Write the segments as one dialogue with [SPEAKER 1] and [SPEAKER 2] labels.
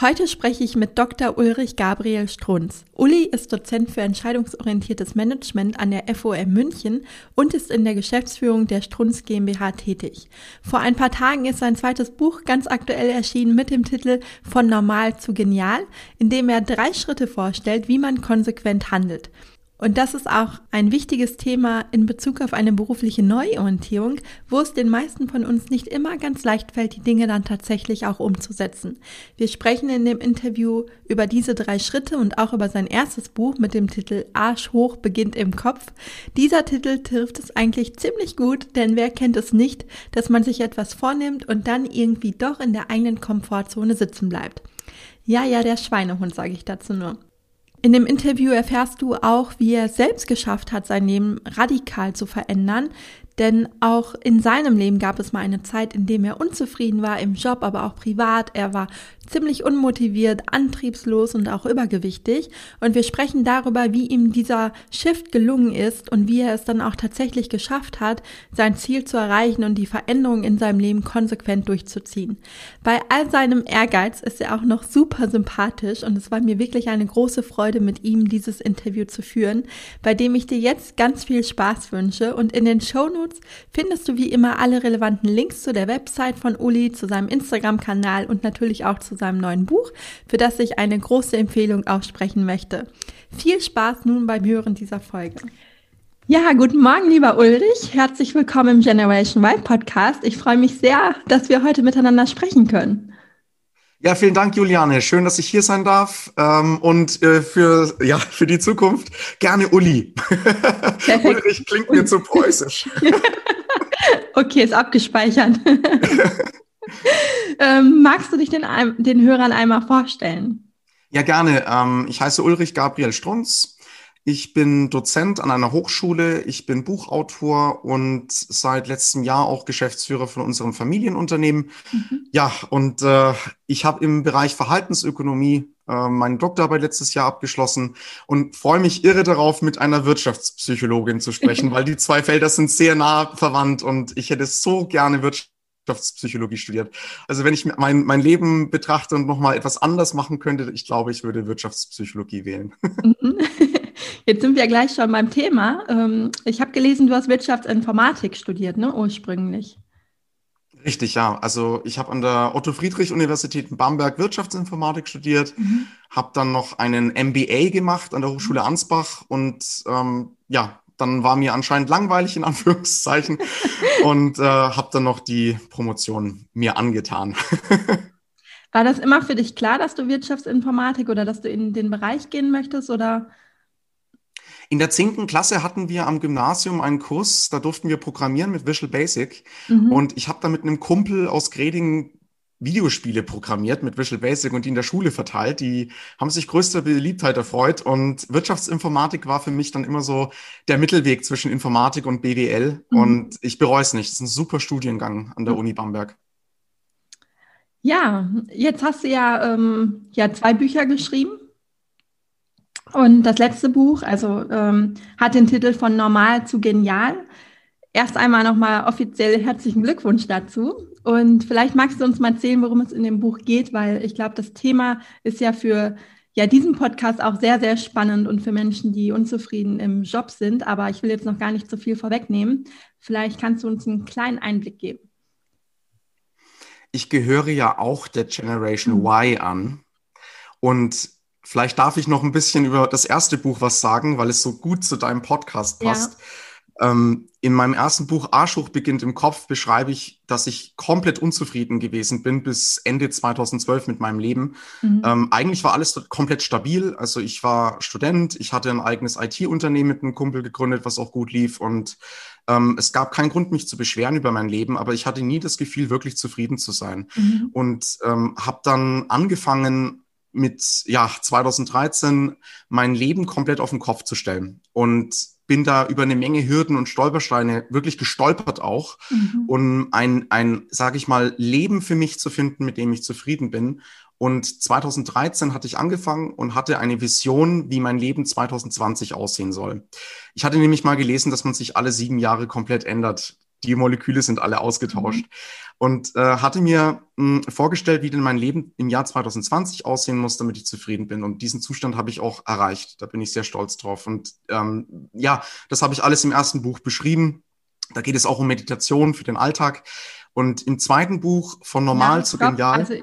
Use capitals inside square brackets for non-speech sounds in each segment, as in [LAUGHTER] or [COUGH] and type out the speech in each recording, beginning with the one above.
[SPEAKER 1] Heute spreche ich mit Dr. Ulrich Gabriel Strunz. Uli ist Dozent für entscheidungsorientiertes Management an der FOM München und ist in der Geschäftsführung der Strunz GmbH tätig. Vor ein paar Tagen ist sein zweites Buch ganz aktuell erschienen mit dem Titel Von normal zu genial, in dem er drei Schritte vorstellt, wie man konsequent handelt. Und das ist auch ein wichtiges Thema in Bezug auf eine berufliche Neuorientierung, wo es den meisten von uns nicht immer ganz leicht fällt, die Dinge dann tatsächlich auch umzusetzen. Wir sprechen in dem Interview über diese drei Schritte und auch über sein erstes Buch mit dem Titel Arsch hoch beginnt im Kopf. Dieser Titel trifft es eigentlich ziemlich gut, denn wer kennt es nicht, dass man sich etwas vornimmt und dann irgendwie doch in der eigenen Komfortzone sitzen bleibt. Ja, ja, der Schweinehund, sage ich dazu nur. In dem Interview erfährst du auch, wie er selbst geschafft hat, sein Leben radikal zu verändern, denn auch in seinem Leben gab es mal eine Zeit, in dem er unzufrieden war im Job, aber auch privat. Er war ziemlich unmotiviert, antriebslos und auch übergewichtig. Und wir sprechen darüber, wie ihm dieser Shift gelungen ist und wie er es dann auch tatsächlich geschafft hat, sein Ziel zu erreichen und die Veränderung in seinem Leben konsequent durchzuziehen. Bei all seinem Ehrgeiz ist er auch noch super sympathisch und es war mir wirklich eine große Freude, mit ihm dieses Interview zu führen, bei dem ich dir jetzt ganz viel Spaß wünsche. Und in den Shownotes findest du wie immer alle relevanten Links zu der Website von Uli, zu seinem Instagram-Kanal und natürlich auch zu seinem neuen Buch, für das ich eine große Empfehlung aussprechen möchte. Viel Spaß nun beim Hören dieser Folge. Ja, guten Morgen, lieber Ulrich. Herzlich willkommen im Generation Y Podcast. Ich freue mich sehr, dass wir heute miteinander sprechen können.
[SPEAKER 2] Ja, vielen Dank, Juliane. Schön, dass ich hier sein darf. Ähm, und äh, für, ja, für die Zukunft gerne Uli. [LAUGHS] Ulrich klingt mir zu preußisch. [LAUGHS]
[SPEAKER 1] okay, ist abgespeichert. [LAUGHS] ähm, magst du dich den, den Hörern einmal vorstellen?
[SPEAKER 2] Ja, gerne. Ähm, ich heiße Ulrich Gabriel Strunz. Ich bin Dozent an einer Hochschule, ich bin Buchautor und seit letztem Jahr auch Geschäftsführer von unserem Familienunternehmen. Mhm. Ja, und äh, ich habe im Bereich Verhaltensökonomie äh, meine Doktorarbeit letztes Jahr abgeschlossen und freue mich irre darauf, mit einer Wirtschaftspsychologin zu sprechen, [LAUGHS] weil die zwei Felder sind sehr nah verwandt und ich hätte so gerne Wirtschaft Wirtschaftspsychologie studiert. Also wenn ich mein, mein Leben betrachte und nochmal etwas anders machen könnte, ich glaube, ich würde Wirtschaftspsychologie wählen.
[SPEAKER 1] Mhm. [LAUGHS] Jetzt sind wir gleich schon beim Thema. Ähm, ich habe gelesen, du hast Wirtschaftsinformatik studiert, ne, ursprünglich.
[SPEAKER 2] Richtig, ja. Also ich habe an der Otto-Friedrich-Universität in Bamberg Wirtschaftsinformatik studiert, mhm. habe dann noch einen MBA gemacht an der Hochschule Ansbach und ähm, ja, dann war mir anscheinend langweilig in Anführungszeichen [LAUGHS] und äh, habe dann noch die Promotion mir angetan. [LAUGHS]
[SPEAKER 1] War das immer für dich klar, dass du Wirtschaftsinformatik oder dass du in den Bereich gehen möchtest oder?
[SPEAKER 2] In der zehnten Klasse hatten wir am Gymnasium einen Kurs, da durften wir programmieren mit Visual Basic. Mhm. Und ich habe da mit einem Kumpel aus Greding Videospiele programmiert mit Visual Basic und die in der Schule verteilt. Die haben sich größter Beliebtheit erfreut und Wirtschaftsinformatik war für mich dann immer so der Mittelweg zwischen Informatik und BWL mhm. und ich bereue es nicht. Das ist ein super Studiengang an der mhm. Uni Bamberg.
[SPEAKER 1] Ja, jetzt hast du ja, ähm, ja zwei Bücher geschrieben. Und das letzte Buch, also ähm, hat den Titel von Normal zu Genial. Erst einmal nochmal offiziell herzlichen Glückwunsch dazu. Und vielleicht magst du uns mal erzählen, worum es in dem Buch geht, weil ich glaube, das Thema ist ja für ja, diesen Podcast auch sehr, sehr spannend und für Menschen, die unzufrieden im Job sind. Aber ich will jetzt noch gar nicht so viel vorwegnehmen. Vielleicht kannst du uns einen kleinen Einblick geben.
[SPEAKER 2] Ich gehöre ja auch der Generation mhm. Y an. Und Vielleicht darf ich noch ein bisschen über das erste Buch was sagen, weil es so gut zu deinem Podcast passt. Ja. Ähm, in meinem ersten Buch Arschhoch beginnt im Kopf beschreibe ich, dass ich komplett unzufrieden gewesen bin bis Ende 2012 mit meinem Leben. Mhm. Ähm, eigentlich war alles komplett stabil. Also ich war Student, ich hatte ein eigenes IT-Unternehmen mit einem Kumpel gegründet, was auch gut lief und ähm, es gab keinen Grund, mich zu beschweren über mein Leben, aber ich hatte nie das Gefühl, wirklich zufrieden zu sein. Mhm. Und ähm, habe dann angefangen, mit ja 2013 mein Leben komplett auf den Kopf zu stellen und bin da über eine Menge Hürden und Stolpersteine wirklich gestolpert auch, mhm. um ein, ein, sage ich mal, Leben für mich zu finden, mit dem ich zufrieden bin. Und 2013 hatte ich angefangen und hatte eine Vision, wie mein Leben 2020 aussehen soll. Ich hatte nämlich mal gelesen, dass man sich alle sieben Jahre komplett ändert die Moleküle sind alle ausgetauscht. Mhm. Und äh, hatte mir mh, hm, vorgestellt, wie denn mein Leben im Jahr 2020 aussehen muss, damit ich zufrieden bin. Und diesen Zustand habe ich auch erreicht. Da bin ich sehr stolz drauf. Und ähm, ja, das habe ich alles im ersten Buch beschrieben. Da geht es auch um Meditation für den Alltag. Und im zweiten Buch von Normal ja, zu stopp. Genial. Also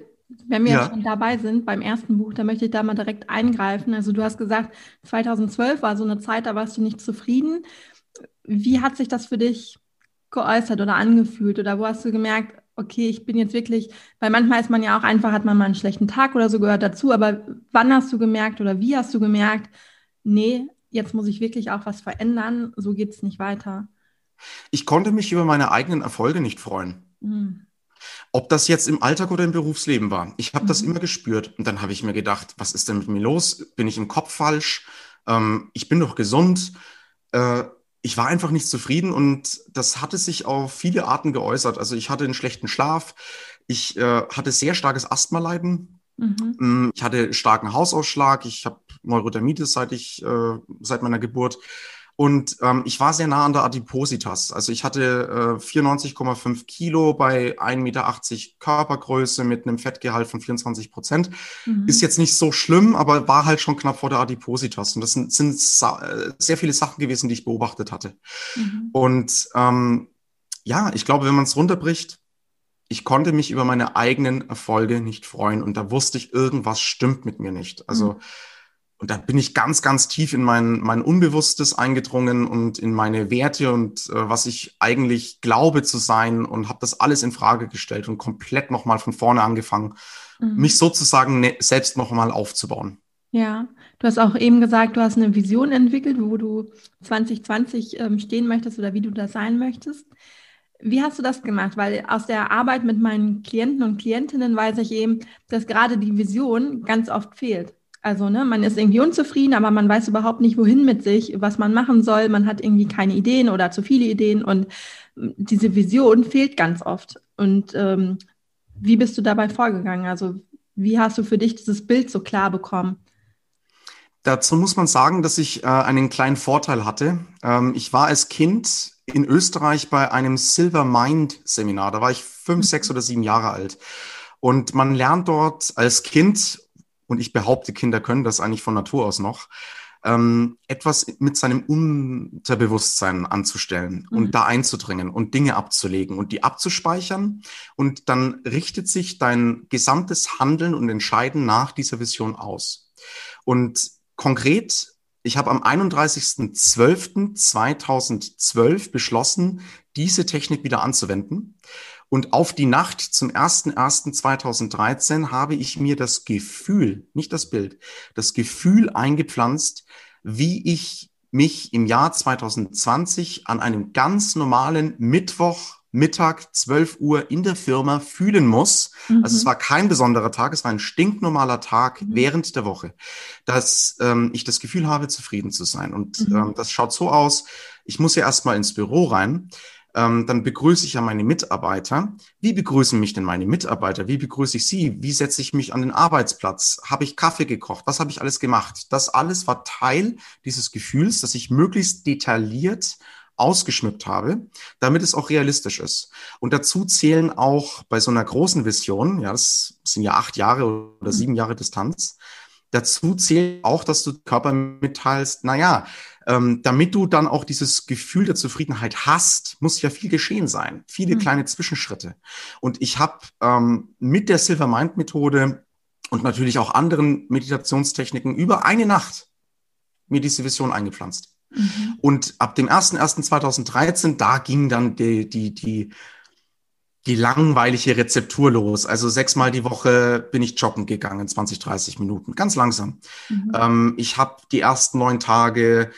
[SPEAKER 1] wenn wir ja. jetzt schon dabei sind beim ersten Buch, da möchte ich da mal direkt eingreifen. Also du hast gesagt, 2012 war so eine Zeit, da warst du nicht zufrieden. Wie hat sich das für dich geäußert oder angefühlt? Oder wo hast du gemerkt, okay, ich bin jetzt wirklich, weil manchmal ist man ja auch einfach, hat man mal einen schlechten Tag oder so gehört dazu, aber wann hast du gemerkt oder wie hast du gemerkt, nee, jetzt muss ich wirklich auch was verändern, so geht es nicht weiter?
[SPEAKER 2] Ich konnte mich über meine eigenen Erfolge nicht freuen. Mhm. Ob das jetzt im Alltag oder im Berufsleben war. Ich habe mhm. das immer gespürt. Und dann habe ich mir gedacht, was ist denn mit mir los? Bin ich im Kopf falsch? Ähm, ich bin doch gesund. Äh, ich war einfach nicht zufrieden und das hatte sich auf viele Arten geäußert. Also ich hatte einen schlechten Schlaf, ich äh, hatte sehr starkes Asthmaleiden, mhm. Mm, ich hatte starken Hausausschlag, ich habe Neurodermitis seit ich äh, seit meiner Geburt. Und ähm, ich war sehr nah an der Adipositas. Also ich hatte äh, 94,5 Kilo bei 1,80 Meter Körpergröße mit einem Fettgehalt von 24 Prozent. Mhm. Ist jetzt nicht so schlimm, aber war halt schon knapp vor der Adipositas. Und das sind, sind äh, sehr viele Sachen gewesen, die ich beobachtet hatte. Mhm. Und ähm, ja, ich glaube, wenn man es runterbricht, ich konnte mich über meine eigenen Erfolge nicht freuen. Und da wusste ich, irgendwas stimmt mit mir nicht. Also mhm und da bin ich ganz, ganz tief in mein, mein Unbewusstes eingedrungen und in meine Werte und äh, was ich eigentlich glaube zu sein und habe das alles in Frage gestellt und komplett nochmal von vorne angefangen, mhm. mich sozusagen ne selbst nochmal aufzubauen.
[SPEAKER 1] Ja, du hast auch eben gesagt, du hast eine Vision entwickelt, wo du 2020 ähm, stehen möchtest oder wie du da sein möchtest. Wie hast du das gemacht? Weil aus der Arbeit mit meinen Klienten und Klientinnen weiß ich eben, dass gerade die Vision ganz oft fehlt. Also, ne, man ist irgendwie unzufrieden, aber man weiß überhaupt nicht, wohin mit sich, was man machen soll. Man hat irgendwie keine Ideen oder zu viele Ideen und hm, diese Vision fehlt ganz oft. Und ähm, wie bist du dabei vorgegangen? Also, wie hast du für dich dieses Bild so klar bekommen?
[SPEAKER 2] Dazu muss man sagen, dass ich äh, einen kleinen Vorteil hatte. Ähm, ich war als Kind in Österreich bei einem Silver Mind Seminar. Da war ich fünf, mhm. sechs oder sieben Jahre alt. Und man lernt dort als Kind und ich behaupte, Kinder können das eigentlich von Natur aus noch, ähm, etwas mit seinem Unterbewusstsein anzustellen mhm. und da einzudringen und Dinge abzulegen und die abzuspeichern. Und dann richtet sich dein gesamtes Handeln und Entscheiden nach dieser Vision aus. Und konkret, ich habe am 31.12.2012 beschlossen, diese Technik wieder anzuwenden. Und auf die Nacht zum 01.01.2013 habe ich mir das Gefühl, nicht das Bild, das Gefühl eingepflanzt, wie ich mich im Jahr 2020 an einem ganz normalen Mittwoch Mittag 12 Uhr in der Firma fühlen muss. Mhm. Also es war kein besonderer Tag, es war ein stinknormaler Tag mhm. während der Woche, dass ähm, ich das Gefühl habe, zufrieden zu sein. Und mhm. ähm, das schaut so aus, ich muss ja erstmal ins Büro rein ähm, dann begrüße ich ja meine Mitarbeiter. Wie begrüßen mich denn meine Mitarbeiter? Wie begrüße ich sie? Wie setze ich mich an den Arbeitsplatz? Habe ich Kaffee gekocht? Was habe ich alles gemacht? Das alles war Teil dieses Gefühls, dass ich möglichst detailliert ausgeschmückt habe, damit es auch realistisch ist. Und dazu zählen auch bei so einer großen Vision, ja, das sind ja acht Jahre oder sieben Jahre Distanz, dazu zählt auch, dass du Körper mitteilst, na ja, ähm, damit du dann auch dieses Gefühl der Zufriedenheit hast, muss ja viel geschehen sein, viele mhm. kleine Zwischenschritte. Und ich habe ähm, mit der Silver Mind Methode und natürlich auch anderen Meditationstechniken über eine Nacht mir diese Vision eingepflanzt. Mhm. Und ab dem 01.01.2013, da ging dann die, die, die, die langweilige Rezeptur los. Also sechsmal die Woche bin ich joggen gegangen, 20, 30 Minuten, ganz langsam. Mhm. Ähm, ich habe die ersten neun Tage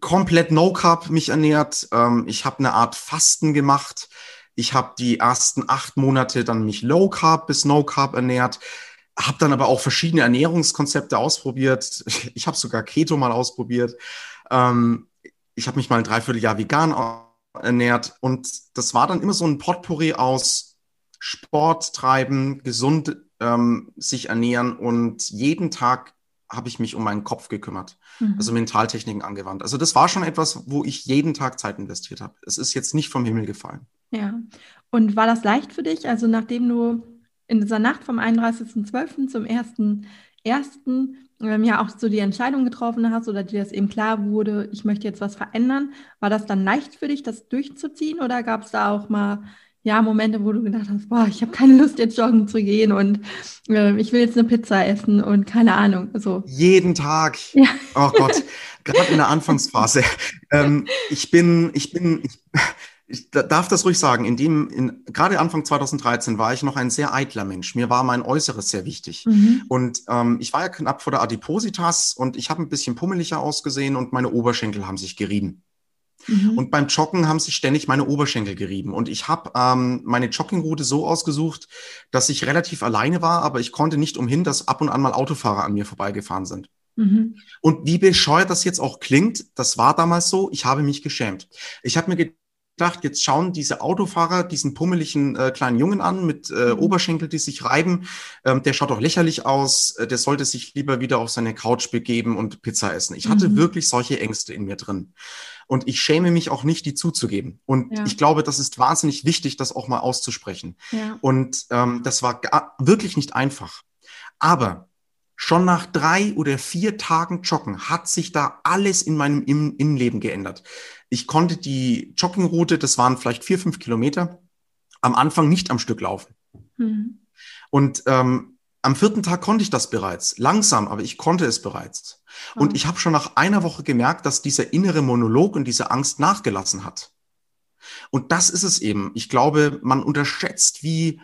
[SPEAKER 2] komplett No Carb mich ernährt. Ähm, ich habe eine Art Fasten gemacht. Ich habe die ersten acht Monate dann mich Low Carb bis No Carb ernährt. Habe dann aber auch verschiedene Ernährungskonzepte ausprobiert. [LAUGHS] Ich habe sogar Keto mal ausprobiert. Ähm, ich habe mich mal ein Dreivierteljahr vegan ernährt und das war dann immer so ein Potpourri aus Sport treiben, gesund ähm, sich ernähren und jeden Tag habe ich mich um meinen Kopf gekümmert, mhm. also Mentaltechniken angewandt. Also das war schon etwas, wo ich jeden Tag Zeit investiert habe. Es ist jetzt nicht vom Himmel gefallen.
[SPEAKER 1] Ja. Und war das leicht für dich? Also nachdem du in dieser Nacht vom 31.12. zum 1.1. Ähm, ja auch so die Entscheidung getroffen hast oder dir das eben klar wurde, ich möchte jetzt was verändern, war das dann leicht für dich, das durchzuziehen oder gab es da auch mal ja, Momente, wo du gedacht hast, boah, ich habe keine Lust, jetzt joggen zu gehen und äh, ich will jetzt eine Pizza essen und keine Ahnung. So.
[SPEAKER 2] Jeden Tag. Ja. Oh Gott, gerade in der Anfangsphase. [LAUGHS] ähm, ich bin, ich bin, ich, ich darf das ruhig sagen, in dem, in, gerade Anfang 2013 war ich noch ein sehr eitler Mensch. Mir war mein Äußeres sehr wichtig. Mhm. Und ähm, ich war ja knapp vor der Adipositas und ich habe ein bisschen pummeliger ausgesehen und meine Oberschenkel haben sich gerieben. Mhm. Und beim Joggen haben sich ständig meine Oberschenkel gerieben. Und ich habe ähm, meine Joggingroute so ausgesucht, dass ich relativ alleine war, aber ich konnte nicht umhin, dass ab und an mal Autofahrer an mir vorbeigefahren sind. Mhm. Und wie bescheuert das jetzt auch klingt, das war damals so, ich habe mich geschämt. Ich habe mir gedacht, jetzt schauen diese Autofahrer diesen pummeligen äh, kleinen Jungen an mit äh, mhm. Oberschenkel, die sich reiben. Ähm, der schaut doch lächerlich aus. Äh, der sollte sich lieber wieder auf seine Couch begeben und Pizza essen. Ich hatte mhm. wirklich solche Ängste in mir drin. Und ich schäme mich auch nicht, die zuzugeben. Und ja. ich glaube, das ist wahnsinnig wichtig, das auch mal auszusprechen. Ja. Und ähm, das war wirklich nicht einfach. Aber schon nach drei oder vier Tagen Joggen hat sich da alles in meinem Innenleben geändert. Ich konnte die Joggingroute, das waren vielleicht vier, fünf Kilometer, am Anfang nicht am Stück laufen. Mhm. Und ähm, am vierten Tag konnte ich das bereits, langsam, aber ich konnte es bereits. Mhm. Und ich habe schon nach einer Woche gemerkt, dass dieser innere Monolog und diese Angst nachgelassen hat. Und das ist es eben. Ich glaube, man unterschätzt, wie,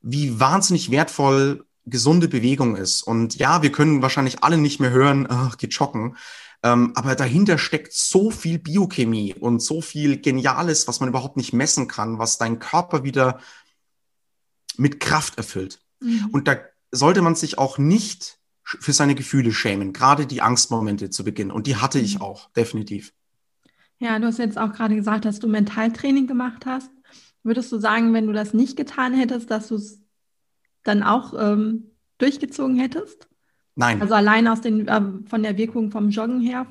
[SPEAKER 2] wie wahnsinnig wertvoll gesunde Bewegung ist. Und ja, wir können wahrscheinlich alle nicht mehr hören, ach, geht joggen. Ähm, aber dahinter steckt so viel Biochemie und so viel Geniales, was man überhaupt nicht messen kann, was deinen Körper wieder mit Kraft erfüllt. Mhm. Und da sollte man sich auch nicht für seine Gefühle schämen, gerade die Angstmomente zu Beginn. Und die hatte ich mhm. auch, definitiv.
[SPEAKER 1] Ja, du hast jetzt auch gerade gesagt, dass du Mentaltraining gemacht hast. Würdest du sagen, wenn du das nicht getan hättest, dass du es dann auch ähm, durchgezogen hättest?
[SPEAKER 2] Nein.
[SPEAKER 1] Also allein aus den, äh, von der Wirkung vom Joggen her?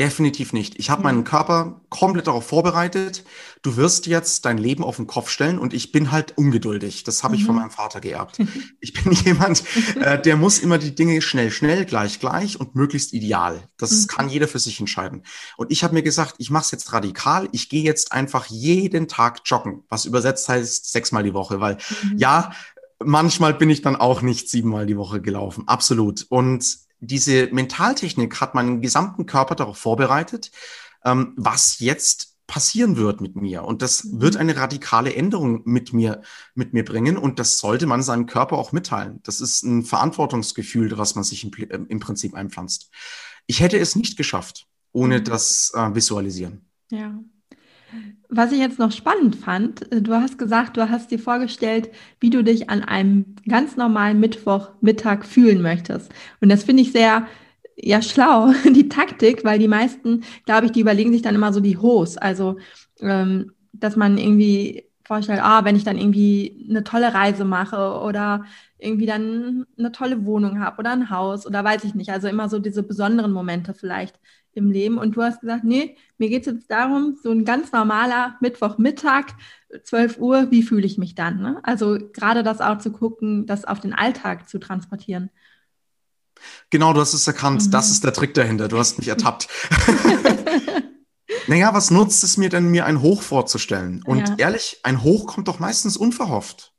[SPEAKER 2] Definitiv nicht. Ich habe ja. meinen Körper komplett darauf vorbereitet. Du wirst jetzt dein Leben auf den Kopf stellen und ich bin halt ungeduldig. Das habe mhm. ich von mhm. meinem Vater geerbt. Ich bin [LAUGHS] jemand, äh, der muss immer die Dinge schnell, schnell, gleich, gleich und möglichst ideal. Das mhm. kann jeder für sich entscheiden. Und ich habe mir gesagt, ich mache es jetzt radikal. Ich gehe jetzt einfach jeden Tag joggen, was übersetzt heißt sechsmal die Woche, weil mhm. ja, manchmal bin ich dann auch nicht siebenmal die Woche gelaufen. Absolut. Und diese Mentaltechnik hat meinen gesamten Körper darauf vorbereitet, ähm, was jetzt passieren wird mit mir. Und das mhm. wird eine radikale Änderung mit mir, mit mir bringen. Und das sollte man seinem Körper auch mitteilen. Das ist ein Verantwortungsgefühl, was man sich im, äh, im Prinzip einpflanzt. Ich hätte es nicht geschafft, ohne mhm. das äh, Visualisieren.
[SPEAKER 1] Ja. Was ich jetzt noch spannend fand, äh, du hast gesagt, du hast dir vorgestellt, wie du dich an einem ganz normalen Mittwochmittag fühlen möchtest. Und das finde ich sehr, ja, schlau, [LAUGHS] die Taktik, weil die meisten, glaube ich, die überlegen sich dann immer so die Ho's. Also, ähm, dass man irgendwie vorstellt, ah, wenn ich dann irgendwie eine tolle Reise mache oder irgendwie dann eine tolle Wohnung habe oder ein Haus oder weiß ich nicht. Also immer so diese besonderen Momente vielleicht im Leben. Und du hast gesagt, nee, mir geht es jetzt darum, so ein ganz normaler Mittwochmittag, 12 Uhr, wie fühle ich mich dann? Ne? Also gerade das auch zu gucken, das auf den Alltag zu transportieren.
[SPEAKER 2] Genau, du hast es erkannt. Mhm. Das ist der Trick dahinter. Du hast mich [LAUGHS] ertappt. [LAUGHS] naja, was nutzt es mir denn, mir ein Hoch vorzustellen? Und ja. ehrlich, ein Hoch kommt doch meistens unverhofft.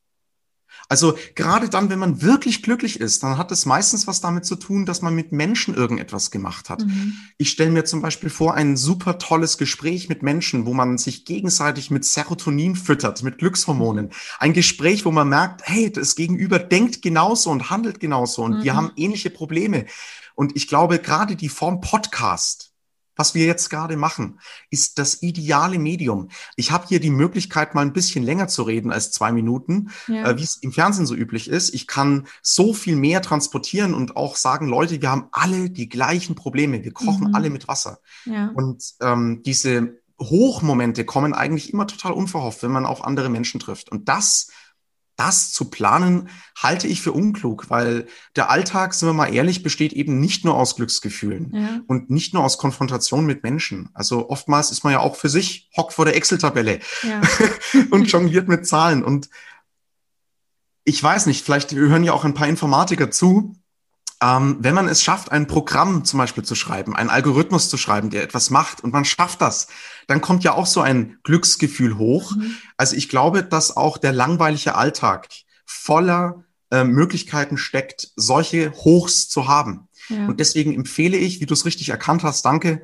[SPEAKER 2] Also gerade dann, wenn man wirklich glücklich ist, dann hat es meistens was damit zu tun, dass man mit Menschen irgendetwas gemacht hat. Mhm. Ich stelle mir zum Beispiel vor, ein super tolles Gespräch mit Menschen, wo man sich gegenseitig mit Serotonin füttert, mit Glückshormonen. Ein Gespräch, wo man merkt, hey, das Gegenüber denkt genauso und handelt genauso und mhm. wir haben ähnliche Probleme. Und ich glaube, gerade die Form Podcast, was wir jetzt gerade machen, ist das ideale Medium. Ich habe hier die Möglichkeit, mal ein bisschen länger zu reden als zwei Minuten, ja. äh, wie es im Fernsehen so üblich ist. Ich kann so viel mehr transportieren und auch sagen, Leute, wir haben alle die gleichen Probleme. Wir kochen mhm. alle mit Wasser. Ja. Und ähm, diese Hochmomente kommen eigentlich immer total unverhofft, wenn man auf andere Menschen trifft. Und das das zu planen, halte ich für unklug, weil der Alltag, sind wir mal ehrlich, besteht eben nicht nur aus Glücksgefühlen ja. und nicht nur aus Konfrontation mit Menschen. Also oftmals ist man ja auch für sich, hockt vor der Excel-Tabelle ja. [LAUGHS] und jongliert mit Zahlen. Und ich weiß nicht, vielleicht hören ja auch ein paar Informatiker zu. Ähm, wenn man es schafft, ein Programm zum Beispiel zu schreiben, einen Algorithmus zu schreiben, der etwas macht und man schafft das, dann kommt ja auch so ein Glücksgefühl hoch. Mhm. Also ich glaube, dass auch der langweilige Alltag voller äh, Möglichkeiten steckt, solche Hochs zu haben. Ja. Und deswegen empfehle ich, wie du es richtig erkannt hast, danke,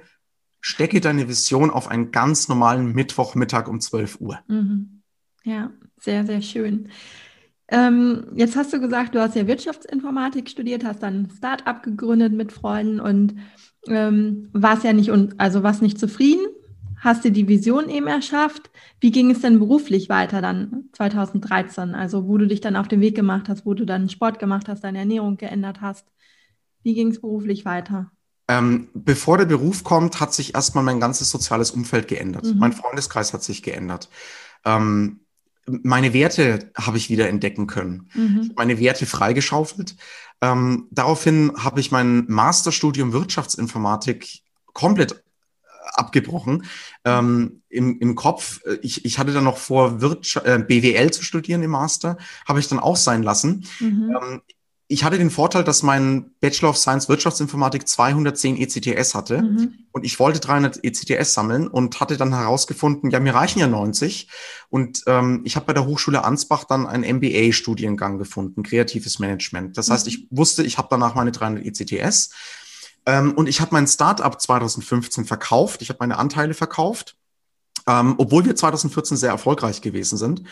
[SPEAKER 2] stecke deine Vision auf einen ganz normalen Mittwochmittag um 12 Uhr.
[SPEAKER 1] Mhm. Ja, sehr, sehr schön. Ähm, jetzt hast du gesagt, du hast ja Wirtschaftsinformatik studiert, hast dann ein Start-up gegründet mit Freunden und ähm, warst ja nicht, also warst nicht zufrieden, hast dir die Vision eben erschafft. Wie ging es denn beruflich weiter dann 2013? Also wo du dich dann auf den Weg gemacht hast, wo du dann Sport gemacht hast, deine Ernährung geändert hast. Wie ging es beruflich weiter?
[SPEAKER 2] Ähm, bevor der Beruf kommt, hat sich erstmal mein ganzes soziales Umfeld geändert. Mhm. Mein Freundeskreis hat sich geändert. Ähm, meine Werte habe ich wieder entdecken können. Mhm. Meine Werte freigeschaufelt. Ähm, daraufhin habe ich mein Masterstudium Wirtschaftsinformatik komplett abgebrochen. Ähm, im, Im Kopf, äh, ich, ich hatte dann noch vor, Wirtschaft, äh, BWL zu studieren im Master, habe ich dann auch sein lassen. Mhm. Ähm, ich hatte den Vorteil, dass mein Bachelor of Science Wirtschaftsinformatik 210 ECTS hatte mhm. und ich wollte 300 ECTS sammeln und hatte dann herausgefunden, ja, mir reichen ja 90 und ähm, ich habe bei der Hochschule Ansbach dann einen MBA-Studiengang gefunden, kreatives Management. Das mhm. heißt, ich wusste, ich habe danach meine 300 ECTS ähm, und ich habe mein Startup 2015 verkauft, ich habe meine Anteile verkauft, ähm, obwohl wir 2014 sehr erfolgreich gewesen sind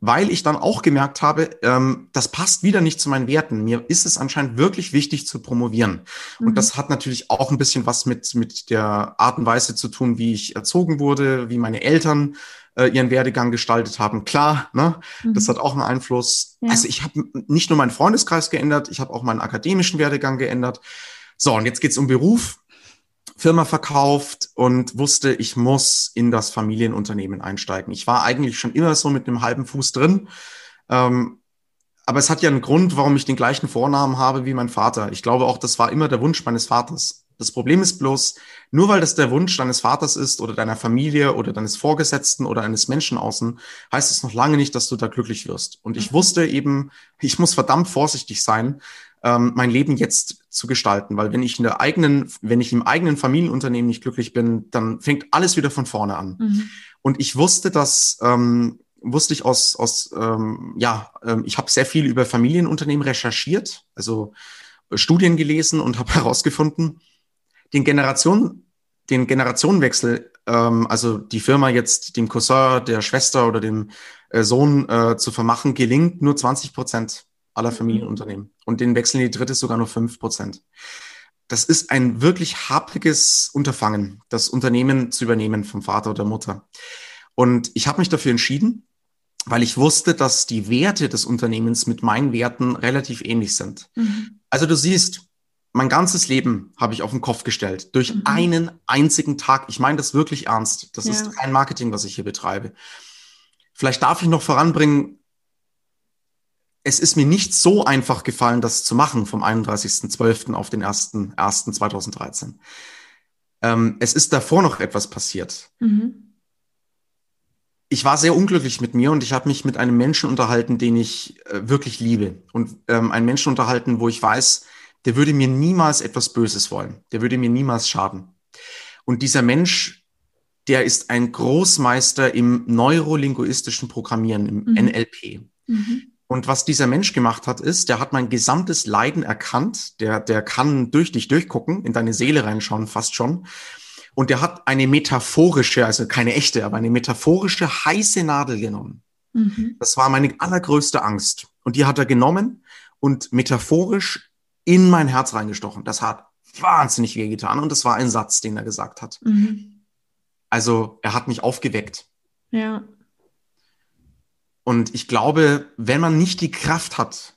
[SPEAKER 2] weil ich dann auch gemerkt habe, ähm, das passt wieder nicht zu meinen Werten. Mir ist es anscheinend wirklich wichtig zu promovieren. Mhm. Und das hat natürlich auch ein bisschen was mit, mit der Art und Weise zu tun, wie ich erzogen wurde, wie meine Eltern äh, ihren Werdegang gestaltet haben. Klar, ne? Mhm. das hat auch einen Einfluss. Ja. Also ich habe nicht nur meinen Freundeskreis geändert, ich habe auch meinen akademischen Werdegang geändert. So, und jetzt geht's um Beruf. Firma verkauft und wusste, ich muss in das Familienunternehmen einsteigen. Ich war eigentlich schon immer so mit einem halben Fuß drin. Ähm, aber es hat ja einen Grund, warum ich den gleichen Vornamen habe wie mein Vater. Ich glaube auch, das war immer der Wunsch meines Vaters. Das Problem ist bloß, nur weil das der Wunsch deines Vaters ist oder deiner Familie oder deines Vorgesetzten oder eines Menschen außen, heißt es noch lange nicht, dass du da glücklich wirst. Und ich mhm. wusste eben, ich muss verdammt vorsichtig sein, ähm, mein Leben jetzt zu gestalten. Weil wenn ich in der eigenen, wenn ich im eigenen Familienunternehmen nicht glücklich bin, dann fängt alles wieder von vorne an. Mhm. Und ich wusste, dass ähm, wusste ich aus, aus ähm, ja, ähm, ich habe sehr viel über Familienunternehmen recherchiert, also äh, Studien gelesen und habe [LAUGHS] herausgefunden, den Generation, den Generationenwechsel, ähm, also die Firma jetzt dem Cousin, der Schwester oder dem äh, Sohn äh, zu vermachen, gelingt nur 20 Prozent aller mhm. Familienunternehmen. Und den wechseln die dritte sogar nur fünf Prozent. Das ist ein wirklich hapliges Unterfangen, das Unternehmen zu übernehmen vom Vater oder Mutter. Und ich habe mich dafür entschieden, weil ich wusste, dass die Werte des Unternehmens mit meinen Werten relativ ähnlich sind. Mhm. Also du siehst, mein ganzes Leben habe ich auf den Kopf gestellt durch mhm. einen einzigen Tag. Ich meine das wirklich ernst. Das ja. ist kein Marketing, was ich hier betreibe. Vielleicht darf ich noch voranbringen, es ist mir nicht so einfach gefallen, das zu machen vom 31.12. auf den 1.1.2013. Ähm, es ist davor noch etwas passiert. Mhm. Ich war sehr unglücklich mit mir und ich habe mich mit einem Menschen unterhalten, den ich äh, wirklich liebe. Und ähm, einen Menschen unterhalten, wo ich weiß, der würde mir niemals etwas Böses wollen. Der würde mir niemals schaden. Und dieser Mensch, der ist ein Großmeister im neurolinguistischen Programmieren, im mhm. NLP. Mhm. Und was dieser Mensch gemacht hat, ist, der hat mein gesamtes Leiden erkannt. Der, der kann durch dich durchgucken, in deine Seele reinschauen, fast schon. Und der hat eine metaphorische, also keine echte, aber eine metaphorische heiße Nadel genommen. Mhm. Das war meine allergrößte Angst. Und die hat er genommen und metaphorisch in mein Herz reingestochen. Das hat wahnsinnig wehgetan. Und das war ein Satz, den er gesagt hat. Mhm. Also er hat mich aufgeweckt.
[SPEAKER 1] Ja.
[SPEAKER 2] Und ich glaube, wenn man nicht die Kraft hat,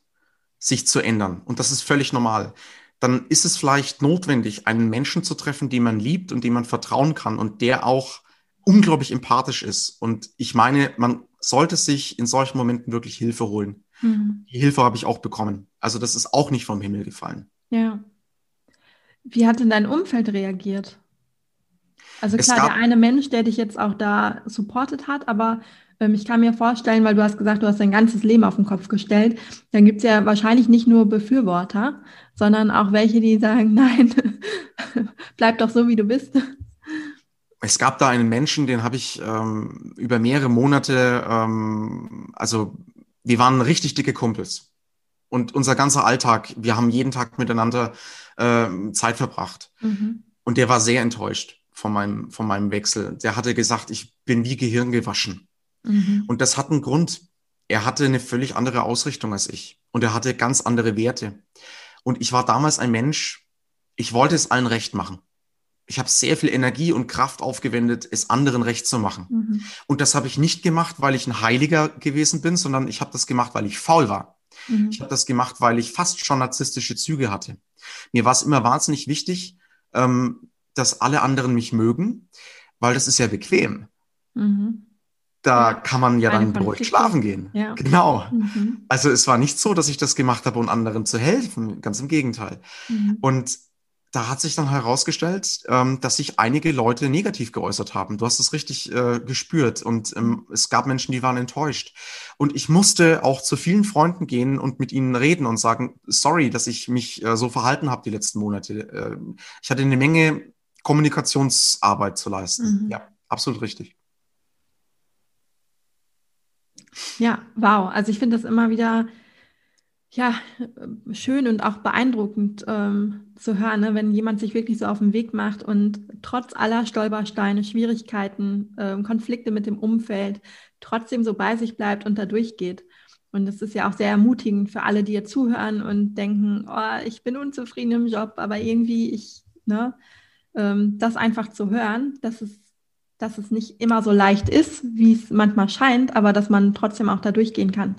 [SPEAKER 2] sich zu ändern, und das ist völlig normal, dann ist es vielleicht notwendig, einen Menschen zu treffen, den man liebt und dem man vertrauen kann und der auch unglaublich empathisch ist. Und ich meine, man sollte sich in solchen Momenten wirklich Hilfe holen. Mhm. Die Hilfe habe ich auch bekommen. Also das ist auch nicht vom Himmel gefallen.
[SPEAKER 1] Ja. Wie hat denn dein Umfeld reagiert? Also klar, der eine Mensch, der dich jetzt auch da supportet hat, aber ich kann mir vorstellen, weil du hast gesagt, du hast dein ganzes Leben auf den Kopf gestellt, dann gibt es ja wahrscheinlich nicht nur Befürworter, sondern auch welche, die sagen, [LAUGHS] nein, [LAUGHS] bleib doch so, wie du bist.
[SPEAKER 2] Es gab da einen Menschen, den habe ich ähm, über mehrere Monate, ähm, also wir waren richtig dicke Kumpels. Und unser ganzer Alltag, wir haben jeden Tag miteinander äh, Zeit verbracht. Mhm. Und der war sehr enttäuscht von meinem, von meinem Wechsel. Der hatte gesagt, ich bin wie Gehirn gewaschen. Mhm. Und das hat einen Grund. Er hatte eine völlig andere Ausrichtung als ich. Und er hatte ganz andere Werte. Und ich war damals ein Mensch, ich wollte es allen recht machen. Ich habe sehr viel Energie und Kraft aufgewendet, es anderen recht zu machen. Mhm. Und das habe ich nicht gemacht, weil ich ein Heiliger gewesen bin, sondern ich habe das gemacht, weil ich faul war. Mhm. Ich habe das gemacht, weil ich fast schon narzisstische Züge hatte. Mir war es immer wahnsinnig wichtig, ähm, dass alle anderen mich mögen, weil das ist ja bequem. Mhm da ja, kann man ja dann beruhigt schlafen gehen. Ja. Genau. Mhm. Also es war nicht so, dass ich das gemacht habe, um anderen zu helfen. Ganz im Gegenteil. Mhm. Und da hat sich dann herausgestellt, ähm, dass sich einige Leute negativ geäußert haben. Du hast es richtig äh, gespürt und ähm, es gab Menschen, die waren enttäuscht. Und ich musste auch zu vielen Freunden gehen und mit ihnen reden und sagen, sorry, dass ich mich äh, so verhalten habe die letzten Monate. Äh, ich hatte eine Menge Kommunikationsarbeit zu leisten. Mhm. Ja, absolut richtig.
[SPEAKER 1] Ja, wow. Also ich finde das immer wieder ja, schön und auch beeindruckend ähm, zu hören, ne? wenn jemand sich wirklich so auf den Weg macht und trotz aller Stolpersteine, Schwierigkeiten, ähm, Konflikte mit dem Umfeld trotzdem so bei sich bleibt und da durchgeht. Und das ist ja auch sehr ermutigend für alle, die hier zuhören und denken, oh, ich bin unzufrieden im Job, aber irgendwie ich, ne, ähm, das einfach zu hören, das ist dass es nicht immer so leicht ist, wie es manchmal scheint, aber dass man trotzdem auch da durchgehen kann.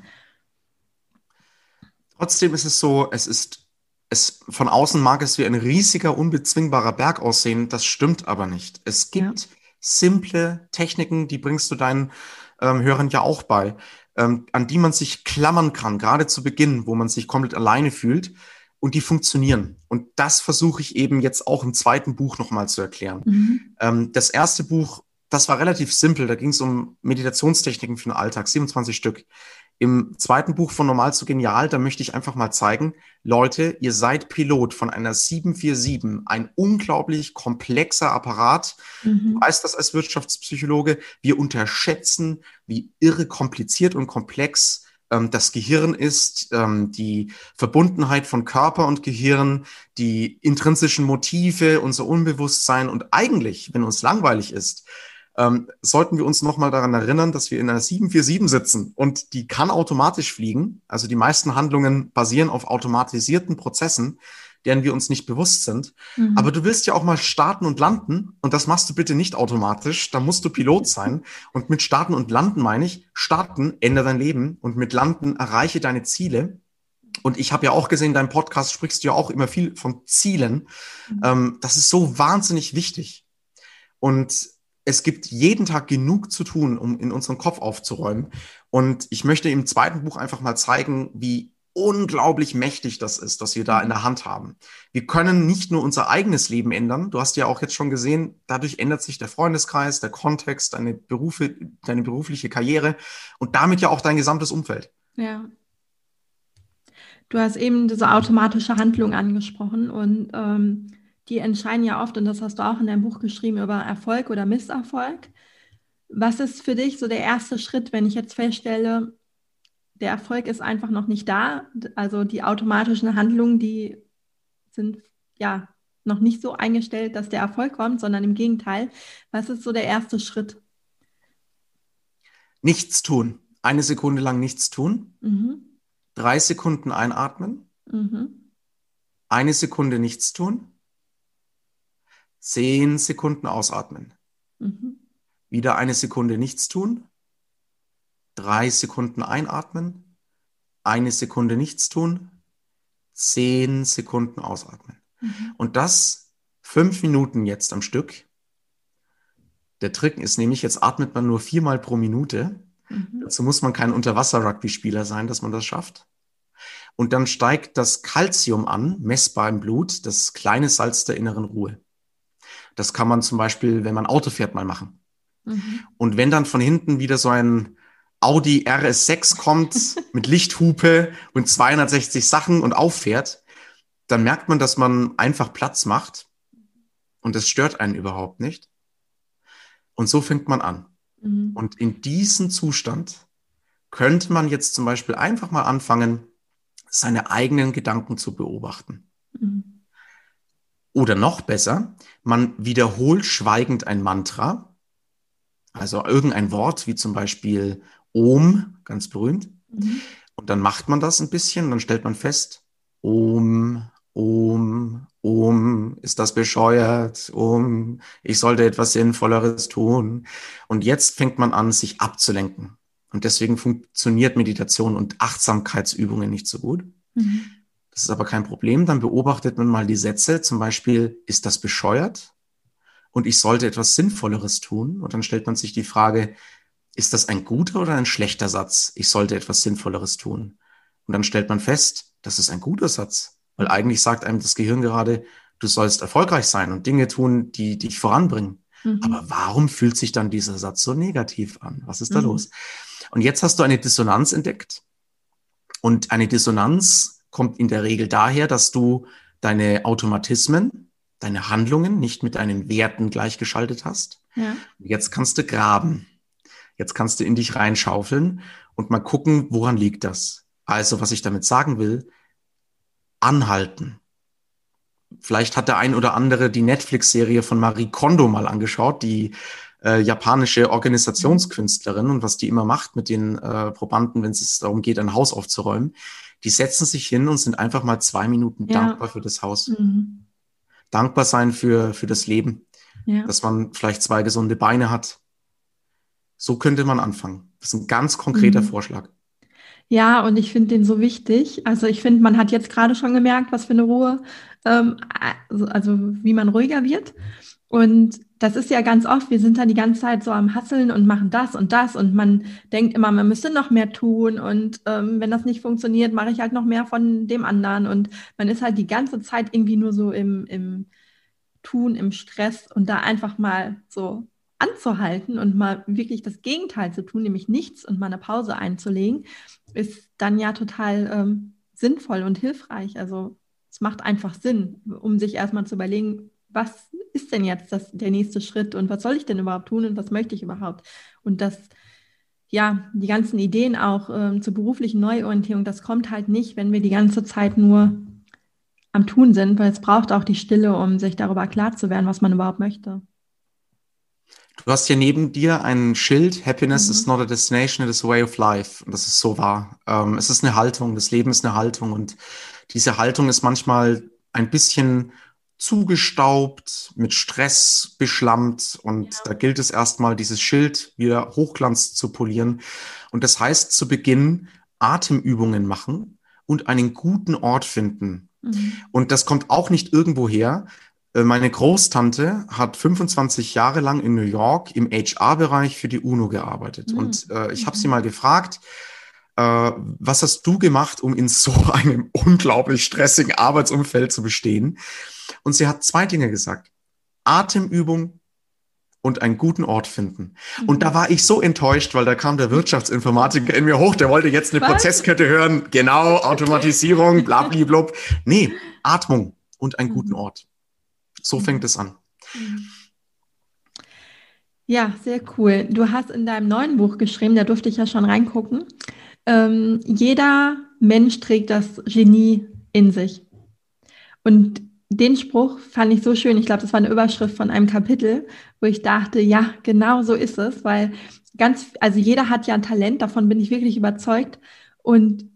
[SPEAKER 2] Trotzdem ist es so, es ist, es von außen mag es wie ein riesiger, unbezwingbarer Berg aussehen, das stimmt aber nicht. Es gibt ja. simple Techniken, die bringst du deinen ähm, Hörern ja auch bei, ähm, an die man sich klammern kann, gerade zu Beginn, wo man sich komplett alleine fühlt und die funktionieren. Und das versuche ich eben jetzt auch im zweiten Buch nochmal zu erklären. Mhm. Ähm, das erste Buch das war relativ simpel. Da ging es um Meditationstechniken für den Alltag, 27 Stück. Im zweiten Buch von Normal zu Genial, da möchte ich einfach mal zeigen, Leute, ihr seid Pilot von einer 747, ein unglaublich komplexer Apparat. Mhm. Du weißt das als Wirtschaftspsychologe. Wir unterschätzen, wie irre kompliziert und komplex ähm, das Gehirn ist, ähm, die Verbundenheit von Körper und Gehirn, die intrinsischen Motive, unser Unbewusstsein und eigentlich, wenn uns langweilig ist, ähm, sollten wir uns nochmal daran erinnern, dass wir in einer 747 sitzen und die kann automatisch fliegen. Also die meisten Handlungen basieren auf automatisierten Prozessen, deren wir uns nicht bewusst sind. Mhm. Aber du willst ja auch mal starten und landen und das machst du bitte nicht automatisch. Da musst du Pilot sein. Und mit starten und landen meine ich, starten, ändere dein Leben und mit landen erreiche deine Ziele. Und ich habe ja auch gesehen, dein Podcast sprichst du ja auch immer viel von Zielen. Mhm. Ähm, das ist so wahnsinnig wichtig. Und es gibt jeden Tag genug zu tun, um in unseren Kopf aufzuräumen. Und ich möchte im zweiten Buch einfach mal zeigen, wie unglaublich mächtig das ist, dass wir da in der Hand haben. Wir können nicht nur unser eigenes Leben ändern. Du hast ja auch jetzt schon gesehen, dadurch ändert sich der Freundeskreis, der Kontext, deine Berufe, deine berufliche Karriere und damit ja auch dein gesamtes Umfeld.
[SPEAKER 1] Ja. Du hast eben diese automatische Handlung angesprochen und ähm, die entscheiden ja oft, und das hast du auch in deinem Buch geschrieben, über Erfolg oder Misserfolg. Was ist für dich so der erste Schritt, wenn ich jetzt feststelle, der Erfolg ist einfach noch nicht da. Also die automatischen Handlungen, die sind ja noch nicht so eingestellt, dass der Erfolg kommt, sondern im Gegenteil. Was ist so der erste Schritt?
[SPEAKER 2] Nichts tun. Eine Sekunde lang nichts tun. Mhm. Drei Sekunden einatmen. Mhm. Eine Sekunde nichts tun. Zehn Sekunden ausatmen. Mhm. Wieder eine Sekunde nichts tun. Drei Sekunden einatmen. Eine Sekunde nichts tun. Zehn Sekunden ausatmen. Mhm. Und das fünf Minuten jetzt am Stück. Der Trick ist nämlich, jetzt atmet man nur viermal pro Minute. Mhm. Dazu muss man kein Unterwasser-Rugby-Spieler sein, dass man das schafft. Und dann steigt das Kalzium an, messbar im Blut, das kleine Salz der inneren Ruhe. Das kann man zum Beispiel, wenn man Auto fährt, mal machen. Mhm. Und wenn dann von hinten wieder so ein Audi RS6 kommt [LAUGHS] mit Lichthupe und 260 Sachen und auffährt, dann merkt man, dass man einfach Platz macht und es stört einen überhaupt nicht. Und so fängt man an. Mhm. Und in diesem Zustand könnte man jetzt zum Beispiel einfach mal anfangen, seine eigenen Gedanken zu beobachten. Mhm. Oder noch besser, man wiederholt schweigend ein Mantra, also irgendein Wort wie zum Beispiel Om, ganz berühmt. Mhm. Und dann macht man das ein bisschen dann stellt man fest, Om, um, um, ist das bescheuert, um, ich sollte etwas Sinnvolleres tun. Und jetzt fängt man an, sich abzulenken. Und deswegen funktioniert Meditation und Achtsamkeitsübungen nicht so gut. Mhm. Das ist aber kein Problem. Dann beobachtet man mal die Sätze, zum Beispiel, ist das bescheuert? Und ich sollte etwas Sinnvolleres tun. Und dann stellt man sich die Frage, ist das ein guter oder ein schlechter Satz? Ich sollte etwas Sinnvolleres tun. Und dann stellt man fest, das ist ein guter Satz. Weil eigentlich sagt einem das Gehirn gerade, du sollst erfolgreich sein und Dinge tun, die dich voranbringen. Mhm. Aber warum fühlt sich dann dieser Satz so negativ an? Was ist da mhm. los? Und jetzt hast du eine Dissonanz entdeckt. Und eine Dissonanz kommt in der Regel daher, dass du deine Automatismen, deine Handlungen nicht mit deinen Werten gleichgeschaltet hast. Ja. Jetzt kannst du graben. Jetzt kannst du in dich reinschaufeln und mal gucken, woran liegt das? Also, was ich damit sagen will, anhalten. Vielleicht hat der ein oder andere die Netflix-Serie von Marie Kondo mal angeschaut, die äh, japanische Organisationskünstlerin und was die immer macht mit den äh, Probanden, wenn es darum geht, ein Haus aufzuräumen. Die setzen sich hin und sind einfach mal zwei Minuten ja. dankbar für das Haus. Mhm. Dankbar sein für, für das Leben, ja. dass man vielleicht zwei gesunde Beine hat. So könnte man anfangen. Das ist ein ganz konkreter mhm. Vorschlag.
[SPEAKER 1] Ja, und ich finde den so wichtig. Also ich finde, man hat jetzt gerade schon gemerkt, was für eine Ruhe, ähm, also, also wie man ruhiger wird. Und das ist ja ganz oft, wir sind da die ganze Zeit so am Hasseln und machen das und das und man denkt immer, man müsste noch mehr tun und ähm, wenn das nicht funktioniert, mache ich halt noch mehr von dem anderen und man ist halt die ganze Zeit irgendwie nur so im, im Tun, im Stress und da einfach mal so anzuhalten und mal wirklich das Gegenteil zu tun, nämlich nichts und mal eine Pause einzulegen, ist dann ja total ähm, sinnvoll und hilfreich. Also es macht einfach Sinn, um sich erstmal zu überlegen, was ist denn jetzt das, der nächste Schritt und was soll ich denn überhaupt tun und was möchte ich überhaupt? Und das, ja, die ganzen Ideen auch ähm, zur beruflichen Neuorientierung, das kommt halt nicht, wenn wir die ganze Zeit nur am Tun sind, weil es braucht auch die Stille, um sich darüber klar zu werden, was man überhaupt möchte.
[SPEAKER 2] Du hast hier neben dir ein Schild, Happiness mhm. is not a destination, it is a way of life. Und das ist so wahr. Ähm, es ist eine Haltung, das Leben ist eine Haltung und diese Haltung ist manchmal ein bisschen zugestaubt, mit Stress beschlammt und ja. da gilt es erstmal, dieses Schild wieder hochglanz zu polieren. Und das heißt zu Beginn Atemübungen machen und einen guten Ort finden. Mhm. Und das kommt auch nicht irgendwo her, äh, meine Großtante hat 25 Jahre lang in New York im HR-Bereich für die UNO gearbeitet. Mhm. Und äh, ich habe sie mal gefragt, äh, was hast du gemacht, um in so [LAUGHS] einem unglaublich stressigen Arbeitsumfeld zu bestehen? Und sie hat zwei Dinge gesagt. Atemübung und einen guten Ort finden. Mhm. Und da war ich so enttäuscht, weil da kam der Wirtschaftsinformatiker in mir hoch, der wollte jetzt eine was? Prozesskette hören. Genau, Automatisierung, blablablub. Nee, Atmung und einen guten mhm. Ort. So fängt es an.
[SPEAKER 1] Ja, sehr cool. Du hast in deinem neuen Buch geschrieben, da durfte ich ja schon reingucken. ähm, jeder Mensch trägt das Genie in sich. Und den Spruch fand ich so schön. Ich glaube, das war eine Überschrift von einem Kapitel, wo ich dachte, ja, genau so ist es, weil ganz, also jeder hat ja ein Talent, davon bin ich wirklich überzeugt. Und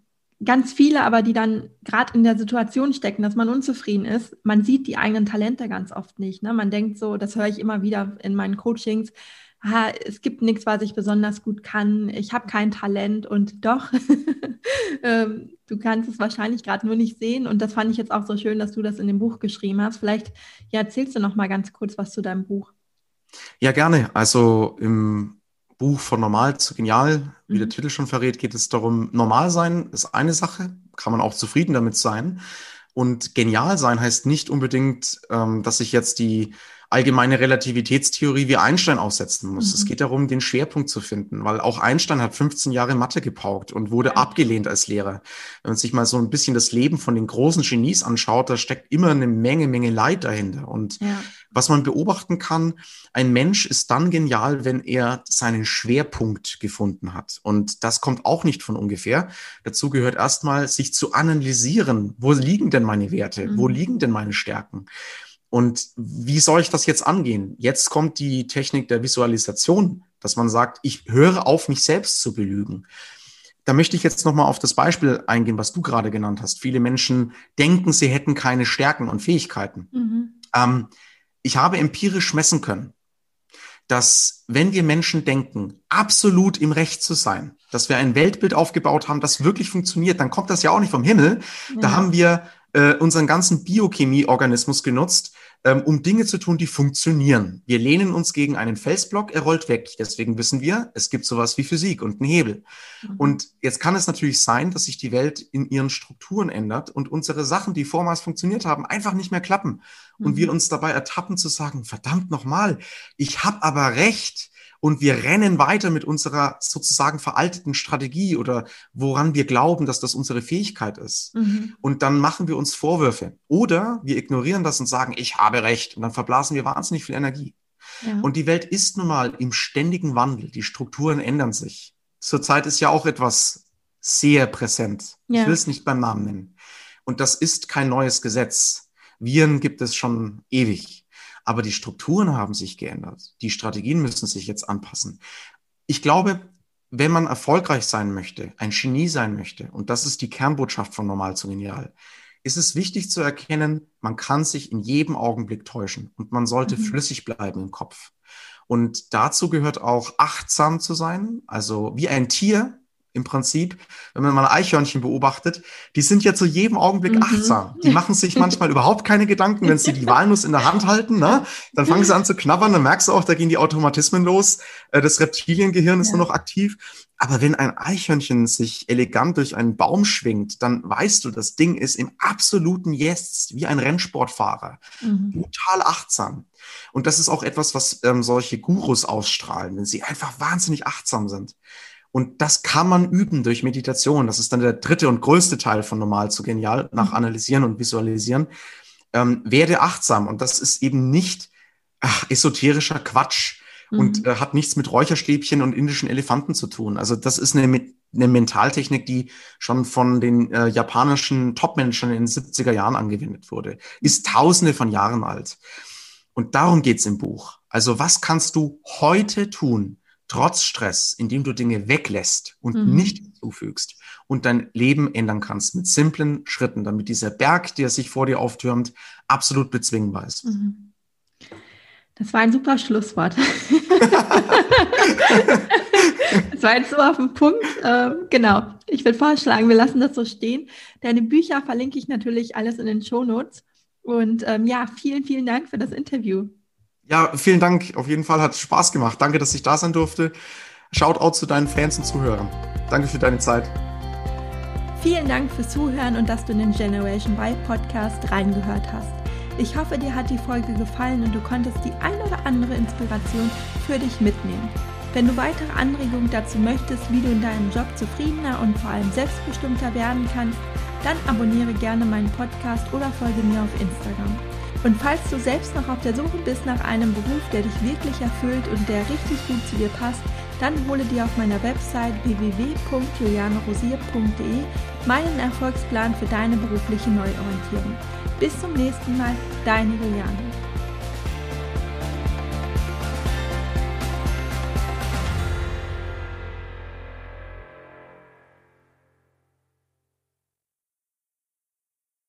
[SPEAKER 1] ganz viele aber, die dann gerade in der Situation stecken, dass man unzufrieden ist, man sieht die eigenen Talente ganz oft nicht. Ne? Man denkt so, das höre ich immer wieder in meinen Coachings, ah, es gibt nichts, was ich besonders gut kann, ich habe kein Talent und doch, [LAUGHS] ähm, du kannst es wahrscheinlich gerade nur nicht sehen und das fand ich jetzt auch so schön, dass du das in dem Buch geschrieben hast. Vielleicht ja, erzählst du noch mal ganz kurz was zu deinem Buch.
[SPEAKER 2] Ja, gerne. Also im Buch von Normal zu Genial, wie mhm. der Titel schon verrät, geht es darum, normal sein ist eine Sache, kann man auch zufrieden damit sein. Und genial sein heißt nicht unbedingt, ähm, dass ich jetzt die allgemeine Relativitätstheorie wie Einstein aufsetzen muss. Mhm. Es geht darum, den Schwerpunkt zu finden, weil auch Einstein hat 15 Jahre Mathe gepaukt und wurde ja. abgelehnt als Lehrer. Wenn man sich mal so ein bisschen das Leben von den großen Genies anschaut, da steckt immer eine Menge, Menge Leid dahinter. Und ja. was man beobachten kann, ein Mensch ist dann genial, wenn er seinen Schwerpunkt gefunden hat. Und das kommt auch nicht von ungefähr. Dazu gehört erstmal, sich zu analysieren. Wo liegen denn meine Werte? Mhm. Wo liegen denn meine Stärken? Und wie soll ich das jetzt angehen? Jetzt kommt die Technik der Visualisation, dass man sagt, ich höre auf, mich selbst zu belügen. Da möchte ich jetzt nochmal auf das Beispiel eingehen, was du gerade genannt hast. Viele Menschen denken, sie hätten keine Stärken und Fähigkeiten. Mhm. Ähm, ich habe empirisch messen können, dass wenn wir Menschen denken, absolut im Recht zu sein, dass wir ein Weltbild aufgebaut haben, das wirklich funktioniert, dann kommt das ja auch nicht vom Himmel. Ja. Da haben wir äh, unseren ganzen Biochemieorganismus genutzt, ähm, um Dinge zu tun, die funktionieren. Wir lehnen uns gegen einen Felsblock, er rollt weg. Deswegen wissen wir, es gibt sowas wie Physik und einen Hebel. Mhm. Und jetzt kann es natürlich sein, dass sich die Welt in ihren Strukturen ändert und unsere Sachen, die vormals funktioniert haben, einfach nicht mehr klappen. Mhm. Und wir uns dabei ertappen zu sagen, verdammt nochmal, ich habe aber recht und wir rennen weiter mit unserer sozusagen veralteten Strategie oder woran wir glauben, dass das unsere Fähigkeit ist. Mhm. Und dann machen wir uns Vorwürfe oder wir ignorieren das und sagen, ich habe recht und dann verblasen wir wahnsinnig viel Energie. Ja. Und die Welt ist nun mal im ständigen Wandel. Die Strukturen ändern sich. Zurzeit ist ja auch etwas sehr präsent. Ja. Ich will es nicht beim Namen nennen. Und das ist kein neues Gesetz. Viren gibt es schon ewig. Aber die Strukturen haben sich geändert. Die Strategien müssen sich jetzt anpassen. Ich glaube, wenn man erfolgreich sein möchte, ein Genie sein möchte, und das ist die Kernbotschaft von Normal zu Genial, ist es wichtig zu erkennen, man kann sich in jedem Augenblick täuschen und man sollte mhm. flüssig bleiben im Kopf. Und dazu gehört auch achtsam zu sein, also wie ein Tier im Prinzip, wenn man mal Eichhörnchen beobachtet, die sind ja zu jedem Augenblick mhm. achtsam. Die machen sich manchmal überhaupt keine Gedanken, wenn sie die Walnuss in der Hand halten, ne? dann fangen sie an zu knabbern, dann merkst du auch, da gehen die Automatismen los. Äh, das Reptiliengehirn ist ja. nur noch aktiv. Aber wenn ein Eichhörnchen sich elegant durch einen Baum schwingt, dann weißt du, das Ding ist im absoluten Yes, wie ein Rennsportfahrer. Mhm. Brutal achtsam. Und das ist auch etwas, was ähm, solche Gurus ausstrahlen, wenn sie einfach wahnsinnig achtsam sind. Und das kann man üben durch Meditation. Das ist dann der dritte und größte Teil von Normal zu Genial, nach mhm. Analysieren und Visualisieren. Ähm, werde achtsam. Und das ist eben nicht ach, esoterischer Quatsch mhm. und äh, hat nichts mit Räucherstäbchen und indischen Elefanten zu tun. Also das ist eine, eine Mentaltechnik, die schon von den äh, japanischen Topmanagern in den 70er Jahren angewendet wurde. Ist tausende von Jahren alt. Und darum geht's im Buch. Also was kannst du heute tun, trotz Stress, indem du Dinge weglässt und mhm. nicht hinzufügst und dein Leben ändern kannst mit simplen Schritten, damit dieser Berg, der sich vor dir auftürmt, absolut bezwingbar ist. Mhm.
[SPEAKER 1] Das war ein super Schlusswort. [LAUGHS] das war jetzt so auf den Punkt. Ähm, genau. Ich würde vorschlagen, wir lassen das so stehen. Deine Bücher verlinke ich natürlich alles in den Shownotes. Und ähm, ja, vielen, vielen Dank für das Interview.
[SPEAKER 2] Ja, vielen Dank. Auf jeden Fall hat es Spaß gemacht. Danke, dass ich da sein durfte. Shoutout zu deinen Fans und Zuhörern. Danke für deine Zeit.
[SPEAKER 1] Vielen Dank fürs Zuhören und dass du in den Generation Y Podcast reingehört hast. Ich hoffe, dir hat die Folge gefallen und du konntest die ein oder andere Inspiration für dich mitnehmen. Wenn du weitere Anregungen dazu möchtest, wie du in deinem Job zufriedener und vor allem selbstbestimmter werden kannst, dann abonniere gerne meinen Podcast oder folge mir auf Instagram. Und falls du selbst noch auf der Suche bist nach einem Beruf, der dich wirklich erfüllt und der richtig gut zu dir passt, dann hole dir auf meiner Website www.julianerosier.de meinen Erfolgsplan für deine berufliche Neuorientierung. Bis zum nächsten Mal, deine Juliane.